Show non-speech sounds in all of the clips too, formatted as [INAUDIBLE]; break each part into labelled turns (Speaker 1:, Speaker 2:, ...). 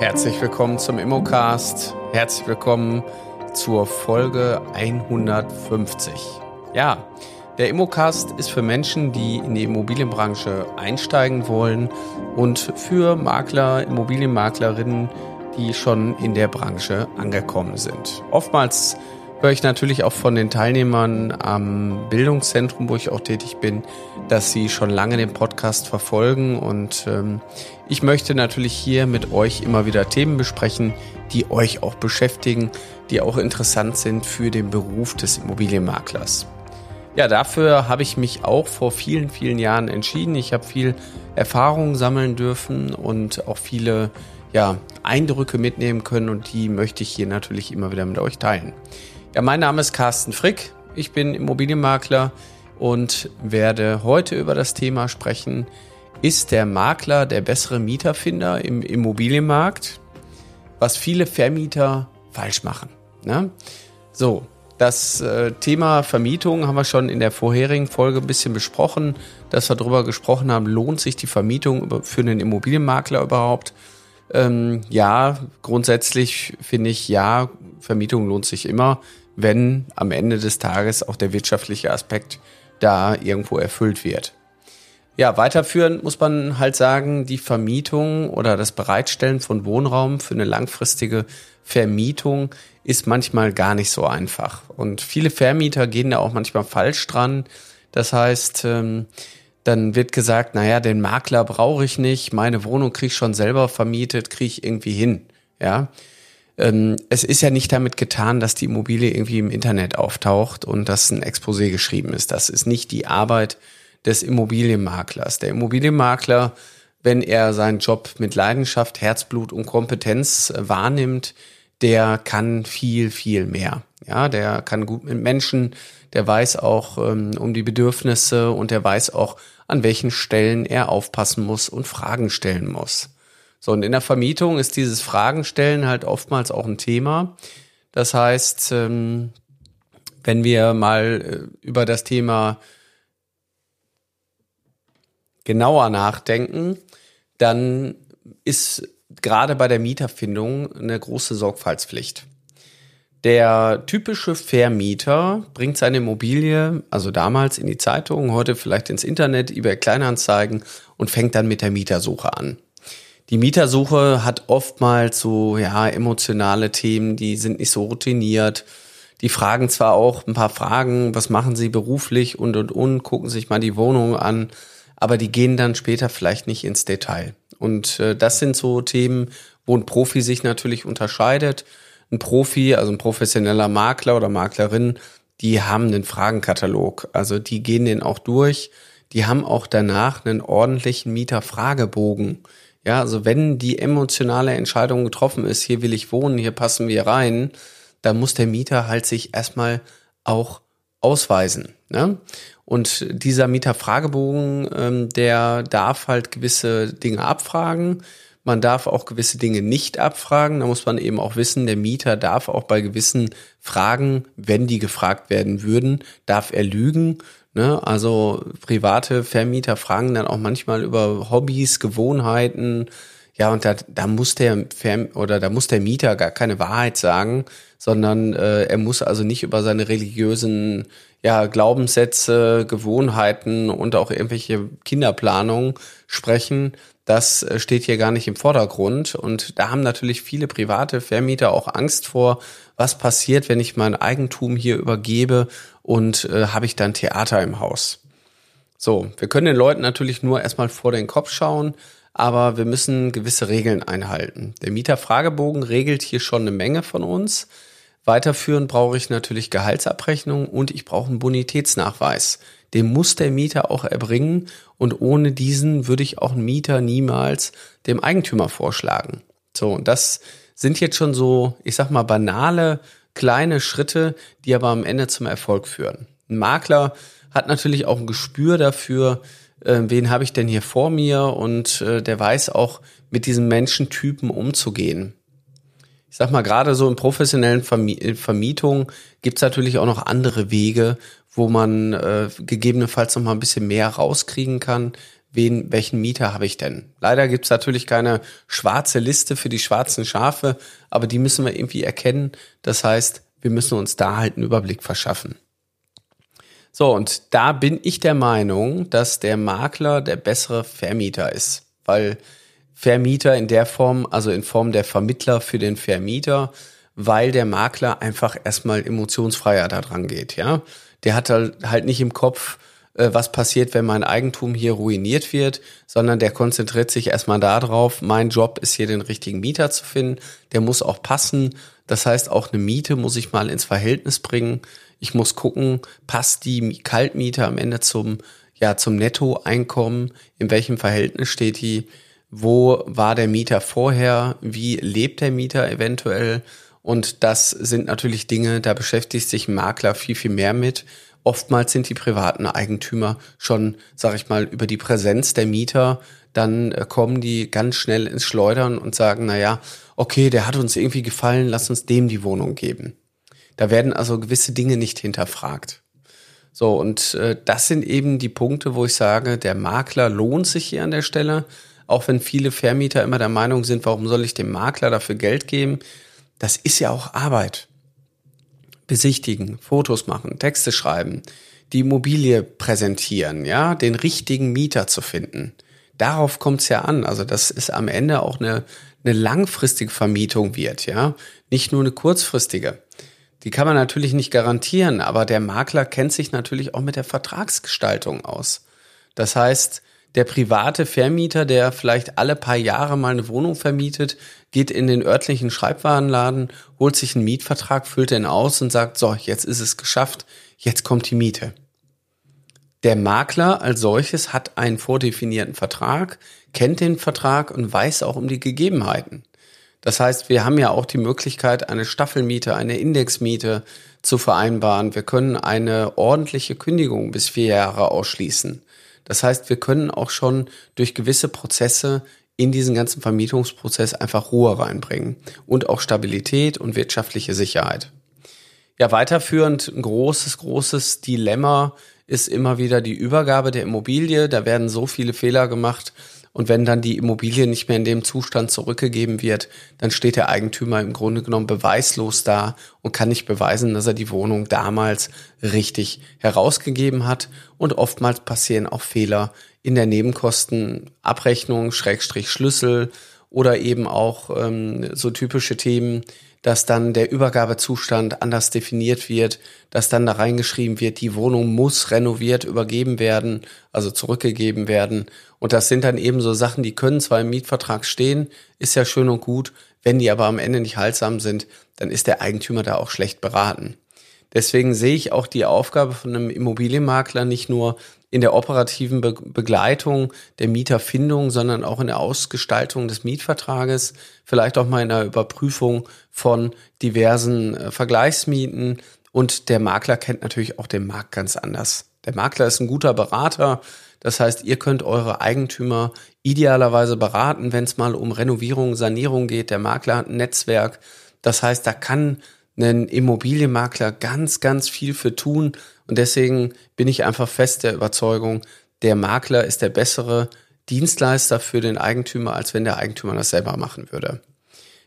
Speaker 1: Herzlich willkommen zum Immocast. Herzlich willkommen zur Folge 150. Ja, der Immocast ist für Menschen, die in die Immobilienbranche einsteigen wollen und für Makler, Immobilienmaklerinnen, die schon in der Branche angekommen sind. Oftmals höre ich natürlich auch von den Teilnehmern am Bildungszentrum, wo ich auch tätig bin, dass sie schon lange den Podcast verfolgen und ähm, ich möchte natürlich hier mit euch immer wieder Themen besprechen, die euch auch beschäftigen, die auch interessant sind für den Beruf des Immobilienmaklers. Ja, dafür habe ich mich auch vor vielen, vielen Jahren entschieden. Ich habe viel Erfahrung sammeln dürfen und auch viele ja, Eindrücke mitnehmen können und die möchte ich hier natürlich immer wieder mit euch teilen. Ja, mein Name ist Carsten Frick. Ich bin Immobilienmakler und werde heute über das Thema sprechen. Ist der Makler der bessere Mieterfinder im Immobilienmarkt? Was viele Vermieter falsch machen. Ne? So, das äh, Thema Vermietung haben wir schon in der vorherigen Folge ein bisschen besprochen, dass wir darüber gesprochen haben, lohnt sich die Vermietung für einen Immobilienmakler überhaupt? Ähm, ja, grundsätzlich finde ich, ja, Vermietung lohnt sich immer wenn am Ende des Tages auch der wirtschaftliche Aspekt da irgendwo erfüllt wird. Ja, weiterführend muss man halt sagen, die Vermietung oder das Bereitstellen von Wohnraum für eine langfristige Vermietung ist manchmal gar nicht so einfach. Und viele Vermieter gehen da auch manchmal falsch dran. Das heißt, ähm, dann wird gesagt, naja, den Makler brauche ich nicht, meine Wohnung kriege ich schon selber vermietet, kriege ich irgendwie hin. Ja, ähm, es ist ja nicht damit getan, dass die Immobilie irgendwie im Internet auftaucht und dass ein Exposé geschrieben ist. Das ist nicht die Arbeit des Immobilienmaklers. Der Immobilienmakler, wenn er seinen Job mit Leidenschaft, Herzblut und Kompetenz äh, wahrnimmt, der kann viel, viel mehr. Ja, der kann gut mit Menschen, der weiß auch ähm, um die Bedürfnisse und der weiß auch, an welchen Stellen er aufpassen muss und Fragen stellen muss. So, und in der Vermietung ist dieses Fragenstellen halt oftmals auch ein Thema. Das heißt, ähm, wenn wir mal äh, über das Thema genauer nachdenken, dann ist gerade bei der Mieterfindung eine große Sorgfaltspflicht. Der typische Vermieter bringt seine Immobilie, also damals in die Zeitung, heute vielleicht ins Internet, über Kleinanzeigen und fängt dann mit der Mietersuche an. Die Mietersuche hat oftmals so, ja, emotionale Themen, die sind nicht so routiniert. Die fragen zwar auch ein paar Fragen, was machen sie beruflich und und und, gucken sich mal die Wohnung an, aber die gehen dann später vielleicht nicht ins Detail. Und äh, das sind so Themen, wo ein Profi sich natürlich unterscheidet. Ein Profi, also ein professioneller Makler oder Maklerin, die haben einen Fragenkatalog. Also die gehen den auch durch. Die haben auch danach einen ordentlichen Mieterfragebogen ja, also wenn die emotionale Entscheidung getroffen ist, hier will ich wohnen, hier passen wir rein, dann muss der Mieter halt sich erstmal auch ausweisen. Ne? Und dieser Mieterfragebogen, ähm, der darf halt gewisse Dinge abfragen. Man darf auch gewisse Dinge nicht abfragen. Da muss man eben auch wissen, der Mieter darf auch bei gewissen Fragen, wenn die gefragt werden würden, darf er lügen. Ne? Also private Vermieter fragen dann auch manchmal über Hobbys, Gewohnheiten. Ja, und da, da muss der Verm oder da muss der Mieter gar keine Wahrheit sagen, sondern äh, er muss also nicht über seine religiösen ja, Glaubenssätze, Gewohnheiten und auch irgendwelche Kinderplanungen sprechen. Das äh, steht hier gar nicht im Vordergrund. Und da haben natürlich viele private Vermieter auch Angst vor, was passiert, wenn ich mein Eigentum hier übergebe und äh, habe ich dann Theater im Haus. So, wir können den Leuten natürlich nur erstmal vor den Kopf schauen, aber wir müssen gewisse Regeln einhalten. Der Mieterfragebogen regelt hier schon eine Menge von uns. Weiterführend brauche ich natürlich Gehaltsabrechnung und ich brauche einen Bonitätsnachweis. Den muss der Mieter auch erbringen und ohne diesen würde ich auch einen Mieter niemals dem Eigentümer vorschlagen. So, und das sind jetzt schon so, ich sag mal, banale kleine Schritte, die aber am Ende zum Erfolg führen. Ein Makler hat natürlich auch ein Gespür dafür, äh, wen habe ich denn hier vor mir und äh, der weiß auch, mit diesen Menschentypen umzugehen. Ich sag mal, gerade so in professionellen Vermietungen gibt es natürlich auch noch andere Wege, wo man äh, gegebenenfalls noch mal ein bisschen mehr rauskriegen kann, wen, welchen Mieter habe ich denn? Leider gibt's natürlich keine schwarze Liste für die schwarzen Schafe, aber die müssen wir irgendwie erkennen. Das heißt, wir müssen uns da halt einen Überblick verschaffen. So, und da bin ich der Meinung, dass der Makler der bessere Vermieter ist, weil Vermieter in der Form, also in Form der Vermittler für den Vermieter, weil der Makler einfach erstmal emotionsfreier da dran geht, ja. Der hat halt nicht im Kopf, äh, was passiert, wenn mein Eigentum hier ruiniert wird, sondern der konzentriert sich erstmal darauf, mein Job ist hier den richtigen Mieter zu finden, der muss auch passen. Das heißt, auch eine Miete muss ich mal ins Verhältnis bringen. Ich muss gucken, passt die Kaltmiete am Ende zum, ja, zum Nettoeinkommen? In welchem Verhältnis steht die? Wo war der Mieter vorher? Wie lebt der Mieter eventuell? Und das sind natürlich Dinge, da beschäftigt sich ein Makler viel, viel mehr mit Oftmals sind die privaten Eigentümer schon, sag ich mal, über die Präsenz der Mieter, dann äh, kommen die ganz schnell ins Schleudern und sagen, na ja, okay, der hat uns irgendwie gefallen, lass uns dem die Wohnung geben. Da werden also gewisse Dinge nicht hinterfragt. So, und äh, das sind eben die Punkte, wo ich sage, der Makler lohnt sich hier an der Stelle. Auch wenn viele Vermieter immer der Meinung sind, warum soll ich dem Makler dafür Geld geben? Das ist ja auch Arbeit besichtigen, Fotos machen, Texte schreiben, die Immobilie präsentieren, ja, den richtigen Mieter zu finden. Darauf kommt es ja an. Also, dass es am Ende auch eine, eine langfristige Vermietung wird, ja, nicht nur eine kurzfristige. Die kann man natürlich nicht garantieren, aber der Makler kennt sich natürlich auch mit der Vertragsgestaltung aus. Das heißt, der private Vermieter, der vielleicht alle paar Jahre mal eine Wohnung vermietet, geht in den örtlichen Schreibwarenladen, holt sich einen Mietvertrag, füllt den aus und sagt, so, jetzt ist es geschafft, jetzt kommt die Miete. Der Makler als solches hat einen vordefinierten Vertrag, kennt den Vertrag und weiß auch um die Gegebenheiten. Das heißt, wir haben ja auch die Möglichkeit, eine Staffelmiete, eine Indexmiete zu vereinbaren. Wir können eine ordentliche Kündigung bis vier Jahre ausschließen. Das heißt, wir können auch schon durch gewisse Prozesse in diesen ganzen Vermietungsprozess einfach Ruhe reinbringen und auch Stabilität und wirtschaftliche Sicherheit. Ja, weiterführend ein großes, großes Dilemma ist immer wieder die Übergabe der Immobilie. Da werden so viele Fehler gemacht und wenn dann die Immobilie nicht mehr in dem Zustand zurückgegeben wird, dann steht der Eigentümer im Grunde genommen beweislos da und kann nicht beweisen, dass er die Wohnung damals richtig herausgegeben hat. Und oftmals passieren auch Fehler in der Nebenkostenabrechnung, Schrägstrich Schlüssel oder eben auch ähm, so typische Themen dass dann der Übergabezustand anders definiert wird, dass dann da reingeschrieben wird, die Wohnung muss renoviert übergeben werden, also zurückgegeben werden. Und das sind dann eben so Sachen, die können zwar im Mietvertrag stehen, ist ja schön und gut, wenn die aber am Ende nicht heilsam sind, dann ist der Eigentümer da auch schlecht beraten. Deswegen sehe ich auch die Aufgabe von einem Immobilienmakler nicht nur in der operativen Be Begleitung der Mieterfindung, sondern auch in der Ausgestaltung des Mietvertrages, vielleicht auch mal in der Überprüfung von diversen äh, Vergleichsmieten. Und der Makler kennt natürlich auch den Markt ganz anders. Der Makler ist ein guter Berater. Das heißt, ihr könnt eure Eigentümer idealerweise beraten, wenn es mal um Renovierung, Sanierung geht. Der Makler hat ein Netzwerk. Das heißt, da kann ein Immobilienmakler ganz, ganz viel für tun. Und deswegen bin ich einfach fest der Überzeugung, der Makler ist der bessere Dienstleister für den Eigentümer, als wenn der Eigentümer das selber machen würde.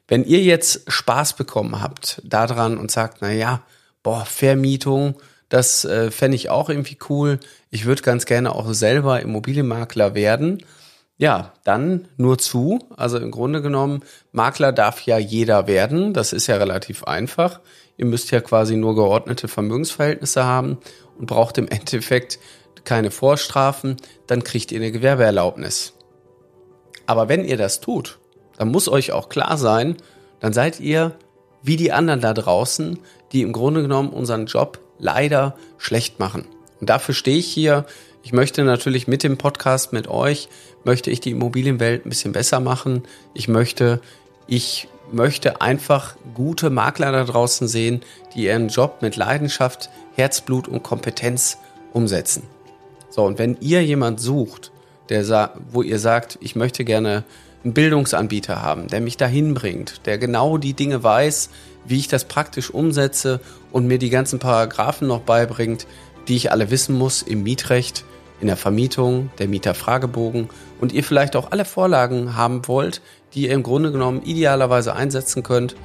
Speaker 1: Wenn ihr jetzt Spaß bekommen habt daran und sagt, na ja, boah, Vermietung, das äh, fände ich auch irgendwie cool. Ich würde ganz gerne auch selber Immobilienmakler werden ja, dann nur zu. Also im Grunde genommen, Makler darf ja jeder werden. Das ist ja relativ einfach. Ihr müsst ja quasi nur geordnete Vermögensverhältnisse haben und braucht im [LAUGHS] Endeffekt keine Vorstrafen. Dann kriegt ihr eine Gewerbeerlaubnis. Aber wenn ihr das tut, dann muss euch auch klar sein, dann seid ihr wie die anderen da draußen, die im Grunde genommen unseren Job leider schlecht machen. Und dafür stehe ich hier. Ich möchte natürlich mit dem Podcast mit euch möchte ich die Immobilienwelt ein bisschen besser machen. Ich möchte, ich möchte einfach gute Makler da draußen sehen, die ihren Job mit Leidenschaft, Herzblut und Kompetenz umsetzen. So, und wenn ihr jemand sucht, der wo ihr sagt, ich möchte gerne einen Bildungsanbieter haben, der mich dahin bringt, der genau die Dinge weiß, wie ich das praktisch umsetze und mir die ganzen Paragraphen noch beibringt, die ich alle wissen muss im Mietrecht, in der Vermietung, der Mieterfragebogen und ihr vielleicht auch alle Vorlagen haben wollt, die ihr im Grunde genommen idealerweise einsetzen könnt,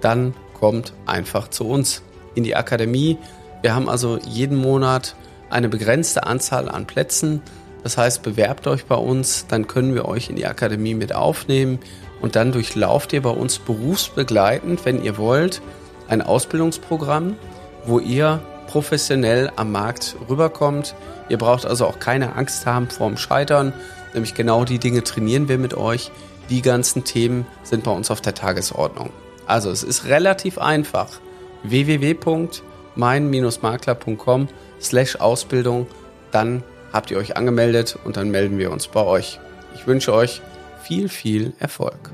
Speaker 1: dann kommt einfach zu uns in die Akademie. Wir haben also jeden Monat eine begrenzte Anzahl an Plätzen. Das heißt, bewerbt euch bei uns, dann können wir euch in die Akademie mit aufnehmen und dann durchlauft ihr bei uns berufsbegleitend, wenn ihr wollt, ein Ausbildungsprogramm, wo ihr professionell am Markt rüberkommt. Ihr braucht also auch keine Angst haben vorm Scheitern, nämlich genau die Dinge trainieren wir mit euch. Die ganzen Themen sind bei uns auf der Tagesordnung. Also es ist relativ einfach. www.mein-makler.com slash Ausbildung. Dann habt ihr euch angemeldet und dann melden wir uns bei euch. Ich wünsche euch viel, viel Erfolg.